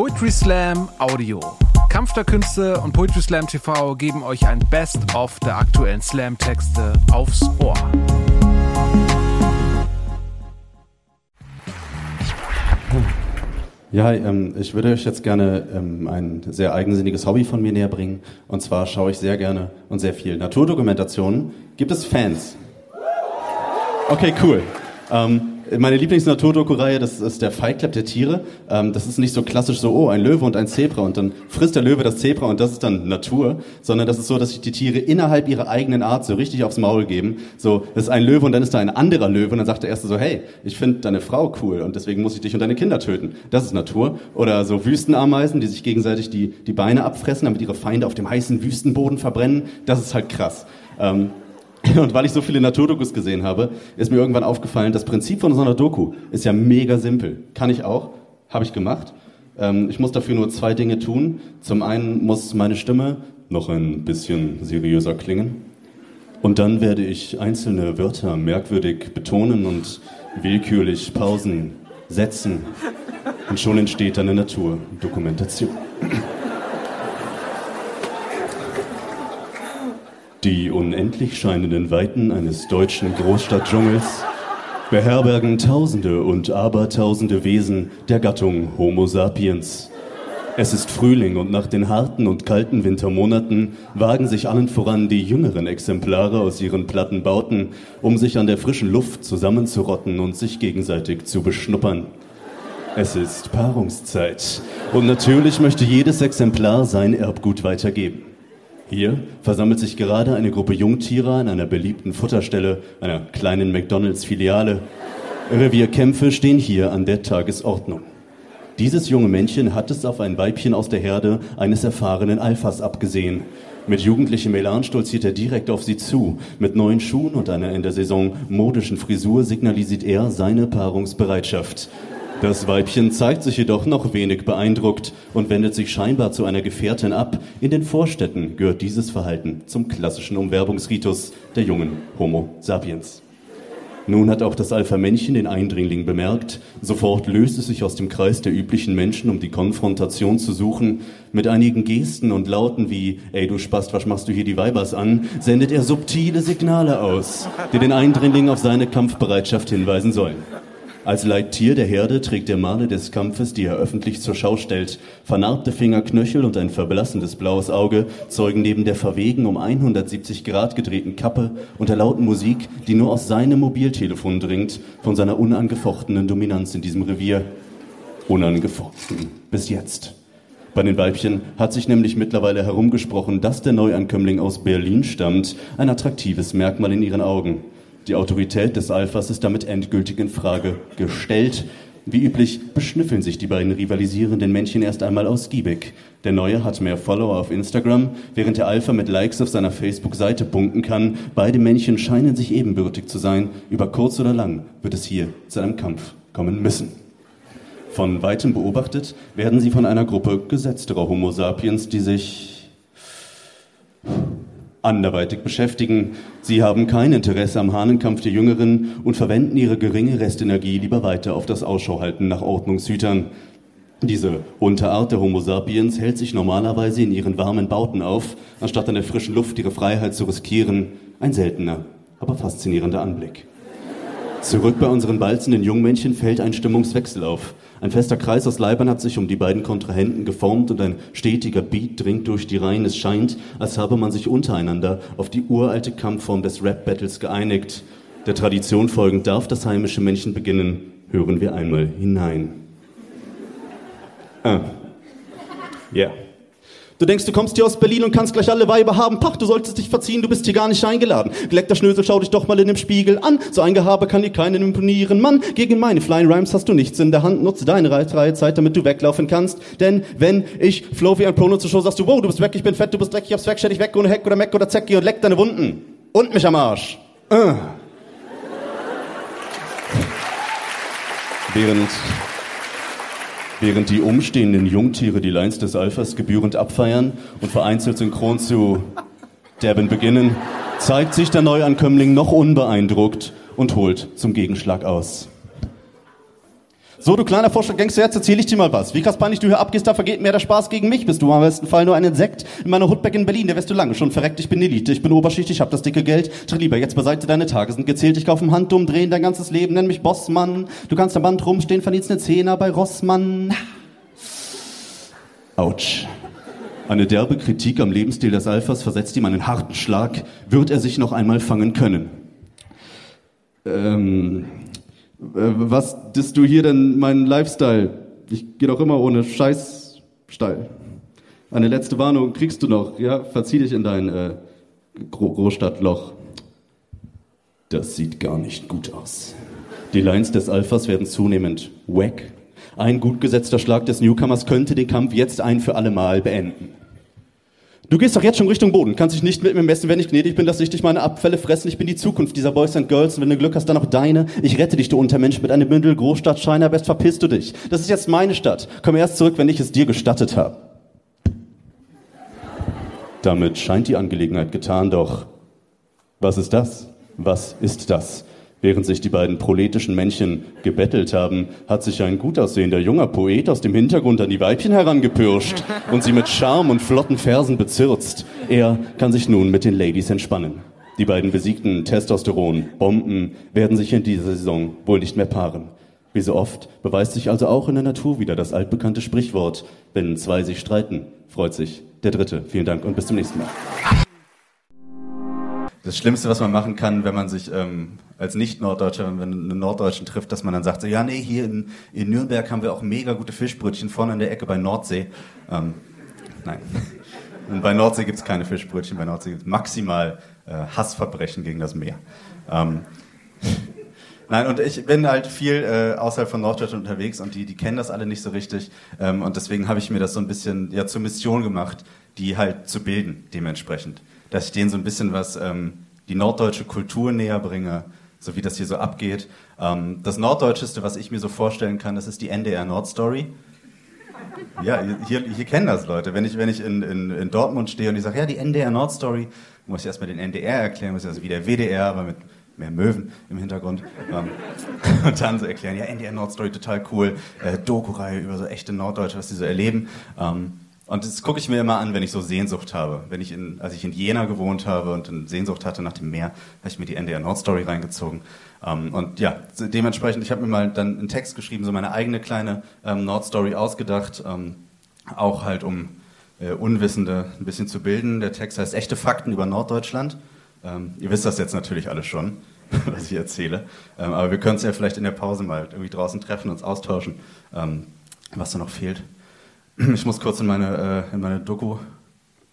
Poetry Slam Audio. Kampf der Künste und Poetry Slam TV geben euch ein Best-of der aktuellen Slam-Texte aufs Ohr. Ja, ähm, ich würde euch jetzt gerne ähm, ein sehr eigensinniges Hobby von mir näher bringen. Und zwar schaue ich sehr gerne und sehr viel Naturdokumentationen. Gibt es Fans? Okay, cool. Ähm, meine Lieblings-Naturdoku-Reihe, das ist der Fight Club der Tiere. Ähm, das ist nicht so klassisch so, oh, ein Löwe und ein Zebra und dann frisst der Löwe das Zebra und das ist dann Natur, sondern das ist so, dass sich die Tiere innerhalb ihrer eigenen Art so richtig aufs Maul geben. So, das ist ein Löwe und dann ist da ein anderer Löwe und dann sagt der erste so, hey, ich finde deine Frau cool und deswegen muss ich dich und deine Kinder töten. Das ist Natur. Oder so Wüstenameisen, die sich gegenseitig die, die Beine abfressen, damit ihre Feinde auf dem heißen Wüstenboden verbrennen. Das ist halt krass. Ähm, und weil ich so viele Naturdokus gesehen habe, ist mir irgendwann aufgefallen, das Prinzip von so einer Doku ist ja mega simpel. Kann ich auch, habe ich gemacht. Ähm, ich muss dafür nur zwei Dinge tun. Zum einen muss meine Stimme noch ein bisschen seriöser klingen. Und dann werde ich einzelne Wörter merkwürdig betonen und willkürlich Pausen setzen. Und schon entsteht eine Naturdokumentation. Die unendlich scheinenden Weiten eines deutschen Großstadtdschungels beherbergen Tausende und Abertausende Wesen der Gattung Homo sapiens. Es ist Frühling und nach den harten und kalten Wintermonaten wagen sich allen voran die jüngeren Exemplare aus ihren platten Bauten, um sich an der frischen Luft zusammenzurotten und sich gegenseitig zu beschnuppern. Es ist Paarungszeit und natürlich möchte jedes Exemplar sein Erbgut weitergeben. Hier versammelt sich gerade eine Gruppe Jungtiere an einer beliebten Futterstelle, einer kleinen McDonalds-Filiale. Revierkämpfe stehen hier an der Tagesordnung. Dieses junge Männchen hat es auf ein Weibchen aus der Herde eines erfahrenen Alphas abgesehen. Mit jugendlichem Elan stolziert er direkt auf sie zu. Mit neuen Schuhen und einer in der Saison modischen Frisur signalisiert er seine Paarungsbereitschaft. Das Weibchen zeigt sich jedoch noch wenig beeindruckt und wendet sich scheinbar zu einer Gefährtin ab. In den Vorstädten gehört dieses Verhalten zum klassischen Umwerbungsritus der jungen Homo sapiens. Nun hat auch das Alpha-Männchen den Eindringling bemerkt. Sofort löst es sich aus dem Kreis der üblichen Menschen, um die Konfrontation zu suchen. Mit einigen Gesten und Lauten wie, ey du Spast, was machst du hier die Weibers an, sendet er subtile Signale aus, die den Eindringling auf seine Kampfbereitschaft hinweisen sollen. Als Leittier der Herde trägt der Male des Kampfes, die er öffentlich zur Schau stellt. Vernarbte Fingerknöchel und ein verblassendes blaues Auge zeugen neben der verwegen um 170 Grad gedrehten Kappe und der lauten Musik, die nur aus seinem Mobiltelefon dringt, von seiner unangefochtenen Dominanz in diesem Revier. Unangefochten. Bis jetzt. Bei den Weibchen hat sich nämlich mittlerweile herumgesprochen, dass der Neuankömmling aus Berlin stammt, ein attraktives Merkmal in ihren Augen. Die Autorität des Alphas ist damit endgültig in Frage gestellt. Wie üblich beschnüffeln sich die beiden rivalisierenden Männchen erst einmal ausgiebig. Der Neue hat mehr Follower auf Instagram, während der Alpha mit Likes auf seiner Facebook-Seite punkten kann. Beide Männchen scheinen sich ebenbürtig zu sein. Über kurz oder lang wird es hier zu einem Kampf kommen müssen. Von weitem beobachtet werden sie von einer Gruppe gesetzterer Homo sapiens, die sich anderweitig beschäftigen. Sie haben kein Interesse am Hahnenkampf der Jüngeren und verwenden ihre geringe Restenergie lieber weiter auf das Ausschauhalten nach Ordnungshütern. Diese Unterart der Homo sapiens hält sich normalerweise in ihren warmen Bauten auf, anstatt an der frischen Luft ihre Freiheit zu riskieren. Ein seltener, aber faszinierender Anblick. Zurück bei unseren balzenden Jungmännchen fällt ein Stimmungswechsel auf. Ein fester Kreis aus Leibern hat sich um die beiden Kontrahenten geformt und ein stetiger Beat dringt durch die Reihen. Es scheint, als habe man sich untereinander auf die uralte Kampfform des Rap-Battles geeinigt. Der Tradition folgend darf das heimische Männchen beginnen. Hören wir einmal hinein. Ah. Yeah. Du denkst, du kommst hier aus Berlin und kannst gleich alle Weiber haben. Pach, du solltest dich verziehen, du bist hier gar nicht eingeladen. Geleckter Schnösel, schau dich doch mal in dem Spiegel an. So ein Gehabe kann dir keinen imponieren. Mann, gegen meine Flying Rhymes hast du nichts in der Hand. Nutze deine freie Zeit, damit du weglaufen kannst. Denn wenn ich flow wie ein Prono zur Show, sagst du, wow, du bist weg, ich bin fett, du bist dreckig, ich hab's weg, stell dich weg ohne Heck oder Meck oder Zecki und leck deine Wunden. Und mich am Arsch. Uh. Während während die umstehenden Jungtiere die Lines des Alphas gebührend abfeiern und vereinzelt synchron zu Devin beginnen, zeigt sich der Neuankömmling noch unbeeindruckt und holt zum Gegenschlag aus. So, du kleiner Vorstadtgangster, jetzt erzähl ich dir mal was. Wie krass peinlich du hier abgehst, da vergeht mehr der Spaß gegen mich. Bist du am besten Fall nur ein Insekt? In meiner Hutback in Berlin, der wärst du lange schon verreckt. Ich bin Elite, ich bin Oberschicht, ich hab das dicke Geld. Tritt lieber jetzt beiseite, deine Tage sind gezählt. Ich kauf im Hand umdrehen dein ganzes Leben, nenn mich Bossmann. Du kannst am Band rumstehen, verdienst eine Zehner bei Rossmann. Autsch. Eine derbe Kritik am Lebensstil des Alphas versetzt ihm einen harten Schlag. Wird er sich noch einmal fangen können? Ähm, äh, was disst du hier denn meinen Lifestyle? Ich gehe doch immer ohne Scheiß steil. Eine letzte Warnung kriegst du noch, ja? Verzieh dich in dein äh, Gro Großstadtloch. Das sieht gar nicht gut aus. Die Lines des Alphas werden zunehmend wack. Ein gut gesetzter Schlag des Newcomers könnte den Kampf jetzt ein für alle Mal beenden. Du gehst doch jetzt schon Richtung Boden, kannst dich nicht mit mir messen, wenn ich gnädig bin, dass ich dich meine Abfälle fressen. Ich bin die Zukunft dieser Boys and Girls und wenn du Glück hast, dann auch deine. Ich rette dich, du Untermensch, mit einem Bündel Großstadtscheiner, best verpisst du dich. Das ist jetzt meine Stadt. Komm erst zurück, wenn ich es dir gestattet habe. Damit scheint die Angelegenheit getan, doch was ist das? Was ist das? Während sich die beiden proletischen Männchen gebettelt haben, hat sich ein gut aussehender junger Poet aus dem Hintergrund an die Weibchen herangepirscht und sie mit Charme und flotten Versen bezirzt. Er kann sich nun mit den Ladies entspannen. Die beiden besiegten Testosteron-Bomben werden sich in dieser Saison wohl nicht mehr paaren. Wie so oft beweist sich also auch in der Natur wieder das altbekannte Sprichwort, wenn zwei sich streiten, freut sich der Dritte. Vielen Dank und bis zum nächsten Mal. Das Schlimmste, was man machen kann, wenn man sich ähm, als Nicht-Norddeutscher, wenn man einen Norddeutschen trifft, dass man dann sagt, so, ja, nee, hier in, in Nürnberg haben wir auch mega gute Fischbrötchen vorne in der Ecke bei Nordsee. Ähm, nein. Und bei Nordsee gibt es keine Fischbrötchen, bei Nordsee gibt es maximal äh, Hassverbrechen gegen das Meer. Ähm, Nein, und ich bin halt viel äh, außerhalb von Norddeutschland unterwegs und die, die kennen das alle nicht so richtig. Ähm, und deswegen habe ich mir das so ein bisschen ja, zur Mission gemacht, die halt zu bilden, dementsprechend dass ich denen so ein bisschen was, ähm, die norddeutsche Kultur näher bringe, so wie das hier so abgeht. Ähm, das Norddeutscheste, was ich mir so vorstellen kann, das ist die NDR Nordstory. Ja, hier, hier kennen das Leute. Wenn ich, wenn ich in, in, in Dortmund stehe und ich sage, ja, die NDR Nordstory, muss ich erstmal den NDR erklären, muss ich also wie der WDR, aber mit mehr Möwen im Hintergrund. Ähm, und dann so erklären, ja, NDR Nordstory total cool, äh, Doku-Reihe über so echte Norddeutsche, was die so erleben. Ähm, und das gucke ich mir immer an, wenn ich so Sehnsucht habe. Wenn ich in, als ich in Jena gewohnt habe und eine Sehnsucht hatte nach dem Meer, habe ich mir die NDR Nordstory reingezogen. Ähm, und ja, dementsprechend, ich habe mir mal dann einen Text geschrieben, so meine eigene kleine ähm, Nordstory ausgedacht, ähm, auch halt um äh, Unwissende ein bisschen zu bilden. Der Text heißt Echte Fakten über Norddeutschland. Ähm, ihr wisst das jetzt natürlich alle schon, was ich erzähle. Ähm, aber wir können es ja vielleicht in der Pause mal irgendwie draußen treffen, uns austauschen, ähm, was da noch fehlt. Ich muss kurz in meine, äh, in meine Doku,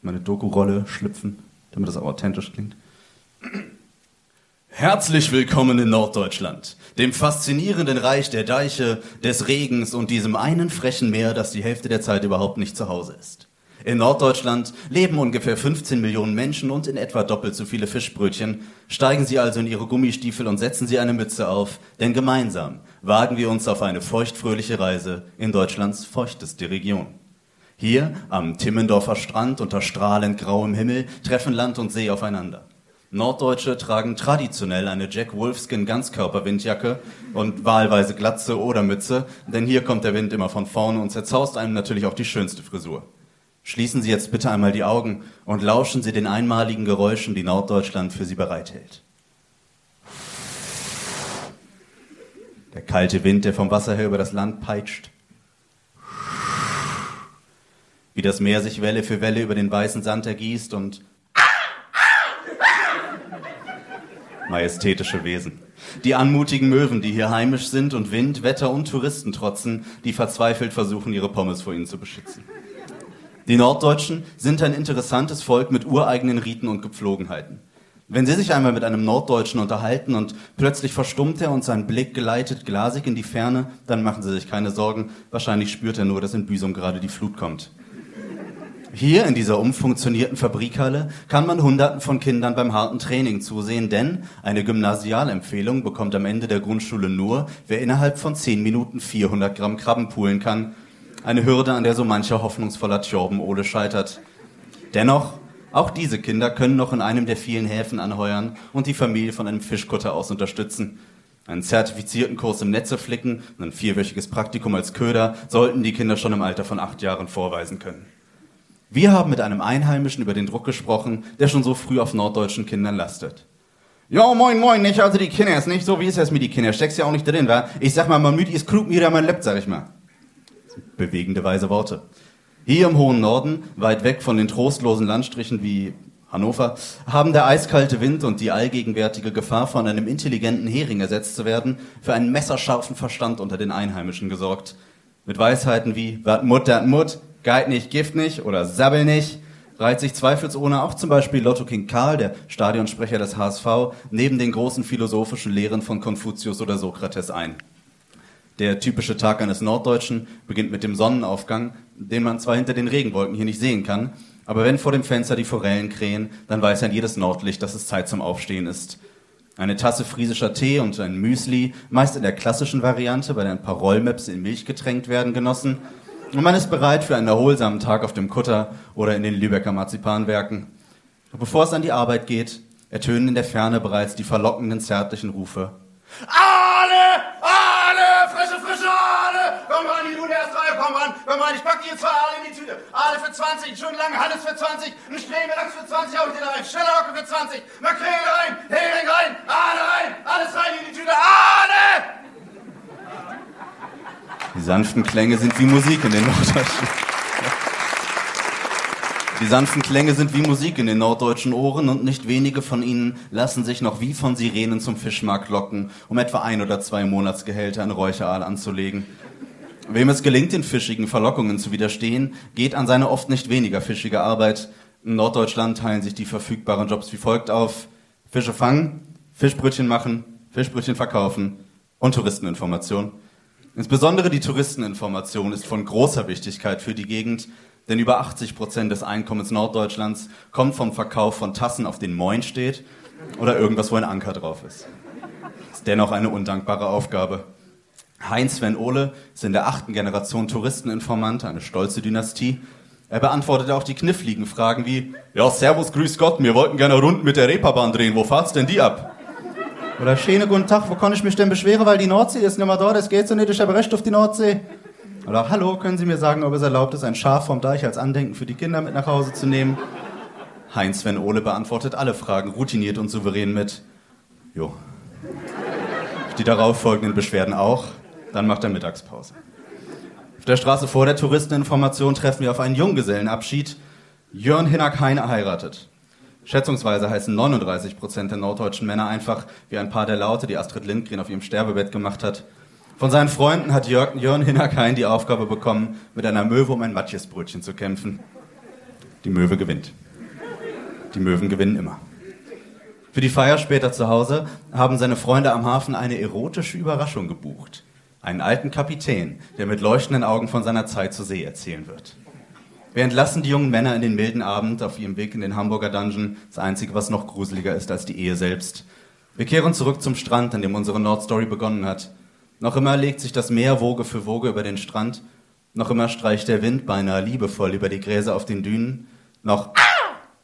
meine Doku-Rolle schlüpfen, damit das auch authentisch klingt. Herzlich willkommen in Norddeutschland, dem faszinierenden Reich der Deiche, des Regens und diesem einen frechen Meer, das die Hälfte der Zeit überhaupt nicht zu Hause ist. In Norddeutschland leben ungefähr 15 Millionen Menschen und in etwa doppelt so viele Fischbrötchen. Steigen Sie also in Ihre Gummistiefel und setzen Sie eine Mütze auf, denn gemeinsam wagen wir uns auf eine feuchtfröhliche Reise in Deutschlands feuchteste Region. Hier am Timmendorfer Strand unter strahlend grauem Himmel treffen Land und See aufeinander. Norddeutsche tragen traditionell eine Jack Wolfskin Ganzkörperwindjacke und wahlweise Glatze oder Mütze, denn hier kommt der Wind immer von vorne und zerzaust einem natürlich auch die schönste Frisur. Schließen Sie jetzt bitte einmal die Augen und lauschen Sie den einmaligen Geräuschen, die Norddeutschland für Sie bereithält. Der kalte Wind, der vom Wasser her über das Land peitscht. Wie das Meer sich Welle für Welle über den weißen Sand ergießt und majestätische Wesen. Die anmutigen Möwen, die hier heimisch sind und Wind, Wetter und Touristen trotzen, die verzweifelt versuchen, ihre Pommes vor ihnen zu beschützen. Die Norddeutschen sind ein interessantes Volk mit ureigenen Riten und Gepflogenheiten. Wenn Sie sich einmal mit einem Norddeutschen unterhalten und plötzlich verstummt er und sein Blick geleitet glasig in die Ferne, dann machen Sie sich keine Sorgen. Wahrscheinlich spürt er nur, dass in Büsum gerade die Flut kommt. Hier in dieser umfunktionierten Fabrikhalle kann man Hunderten von Kindern beim harten Training zusehen, denn eine Gymnasialempfehlung bekommt am Ende der Grundschule nur, wer innerhalb von 10 Minuten 400 Gramm Krabben poolen kann eine Hürde, an der so mancher hoffnungsvoller Tjorben-Ole scheitert. Dennoch, auch diese Kinder können noch in einem der vielen Häfen anheuern und die Familie von einem Fischkutter aus unterstützen. Einen zertifizierten Kurs im Netze flicken und ein vierwöchiges Praktikum als Köder sollten die Kinder schon im Alter von acht Jahren vorweisen können. Wir haben mit einem Einheimischen über den Druck gesprochen, der schon so früh auf norddeutschen Kindern lastet. Ja, moin, moin, nicht, also die Kinder ist nicht so, wie ist es mit die Kinder, steckst ja auch nicht drin, wa? Ich sag mal, man müde ist klug mir, man lebt, sag ich mal. Bewegende weise Worte. Hier im hohen Norden, weit weg von den trostlosen Landstrichen wie Hannover, haben der eiskalte Wind und die allgegenwärtige Gefahr, von einem intelligenten Hering ersetzt zu werden, für einen messerscharfen Verstand unter den Einheimischen gesorgt. Mit Weisheiten wie, wat Mut, dat Mut, Geit nicht, Gift nicht oder Sabbel nicht, reiht sich zweifelsohne auch zum Beispiel Lotto King Karl, der Stadionsprecher des HSV, neben den großen philosophischen Lehren von Konfuzius oder Sokrates ein. Der typische Tag eines Norddeutschen beginnt mit dem Sonnenaufgang, den man zwar hinter den Regenwolken hier nicht sehen kann, aber wenn vor dem Fenster die Forellen krähen, dann weiß ein jedes Nordlicht, dass es Zeit zum Aufstehen ist. Eine Tasse friesischer Tee und ein Müsli, meist in der klassischen Variante, bei der ein paar Rollmaps in Milch getränkt werden, genossen, und man ist bereit für einen erholsamen Tag auf dem Kutter oder in den Lübecker Marzipanwerken. Und bevor es an die Arbeit geht, ertönen in der Ferne bereits die verlockenden zärtlichen Rufe. Alle! Alle! Frische, frische Alle! Komm ran, hier, du der erste Reihe, komm ran, ich pack dir zwei Aale in die Tüte. Aale für 20, schön lange Hannes für 20, ein Strähmelachs für 20, hau ich dir da rein. Schnellerhocke für 20, Makrele rein, Hering rein, Aale rein, alles rein in die Tüte. Aale! Die sanften Klänge sind wie Musik in den norddeutschen. Die sanften Klänge sind wie Musik in den norddeutschen Ohren und nicht wenige von ihnen lassen sich noch wie von Sirenen zum Fischmarkt locken, um etwa ein oder zwei Monatsgehälter in Räucheraal anzulegen. Wem es gelingt, den fischigen Verlockungen zu widerstehen, geht an seine oft nicht weniger fischige Arbeit. In Norddeutschland teilen sich die verfügbaren Jobs wie folgt auf. Fische fangen, Fischbrötchen machen, Fischbrötchen verkaufen und Touristeninformation. Insbesondere die Touristeninformation ist von großer Wichtigkeit für die Gegend, denn über 80 Prozent des Einkommens Norddeutschlands kommt vom Verkauf von Tassen, auf denen Moin steht oder irgendwas, wo ein Anker drauf ist. Ist dennoch eine undankbare Aufgabe. Heinz Sven Ohle ist in der achten Generation Touristeninformant, eine stolze Dynastie. Er beantwortet auch die kniffligen Fragen wie, ja, Servus, Grüß Gott, wir wollten gerne Runden mit der Reeperbahn drehen, wo fahrt's denn die ab? Oder schöne guten Tag, wo kann ich mich denn beschweren, weil die Nordsee ist nicht mehr da, das geht so nicht, ich habe Recht auf die Nordsee. Oder hallo, können Sie mir sagen, ob es erlaubt ist, ein Schaf vom Deich als Andenken für die Kinder mit nach Hause zu nehmen? Heinz Sven Ole beantwortet alle Fragen routiniert und souverän mit Jo. Die darauf folgenden Beschwerden auch, dann macht er Mittagspause. Auf der Straße vor der Touristeninformation treffen wir auf einen Junggesellenabschied. Jörn Hinnack Heine heiratet. Schätzungsweise heißen 39 Prozent der norddeutschen Männer einfach wie ein paar der Laute, die Astrid Lindgren auf ihrem Sterbebett gemacht hat. Von seinen Freunden hat Jörg, Jörn Hinnerkein die Aufgabe bekommen, mit einer Möwe um ein Matjesbrötchen zu kämpfen. Die Möwe gewinnt. Die Möwen gewinnen immer. Für die Feier später zu Hause haben seine Freunde am Hafen eine erotische Überraschung gebucht. Einen alten Kapitän, der mit leuchtenden Augen von seiner Zeit zur See erzählen wird. Wir entlassen die jungen Männer in den milden Abend auf ihrem Weg in den Hamburger Dungeon, das Einzige, was noch gruseliger ist als die Ehe selbst. Wir kehren zurück zum Strand, an dem unsere Nordstory begonnen hat. Noch immer legt sich das Meer Woge für Woge über den Strand. Noch immer streicht der Wind beinahe liebevoll über die Gräser auf den Dünen. Noch,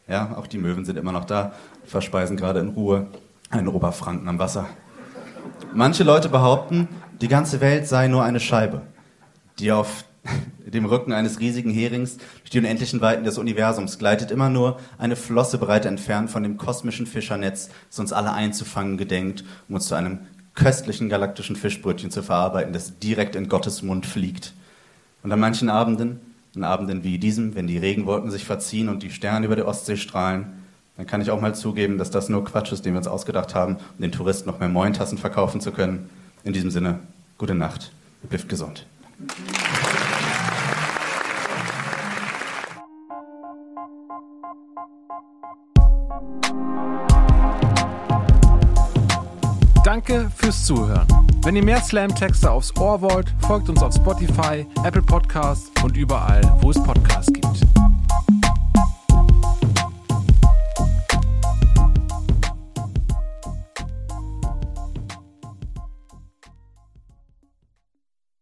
ja, auch die Möwen sind immer noch da, verspeisen gerade in Ruhe einen Oberfranken am Wasser. Manche Leute behaupten, die ganze Welt sei nur eine Scheibe, die auf dem Rücken eines riesigen Herings durch die unendlichen Weiten des Universums gleitet immer nur eine Flosse breit entfernt von dem kosmischen Fischernetz, das uns alle einzufangen gedenkt, um uns zu einem köstlichen galaktischen Fischbrötchen zu verarbeiten, das direkt in Gottes Mund fliegt. Und an manchen Abenden, an Abenden wie diesem, wenn die Regenwolken sich verziehen und die Sterne über der Ostsee strahlen, dann kann ich auch mal zugeben, dass das nur Quatsch ist, den wir uns ausgedacht haben, um den Touristen noch mehr Mointassen verkaufen zu können. In diesem Sinne, gute Nacht, bleibt gesund. Danke fürs Zuhören. Wenn ihr mehr Slam-Texte aufs Ohr wollt, folgt uns auf Spotify, Apple Podcasts und überall, wo es Podcasts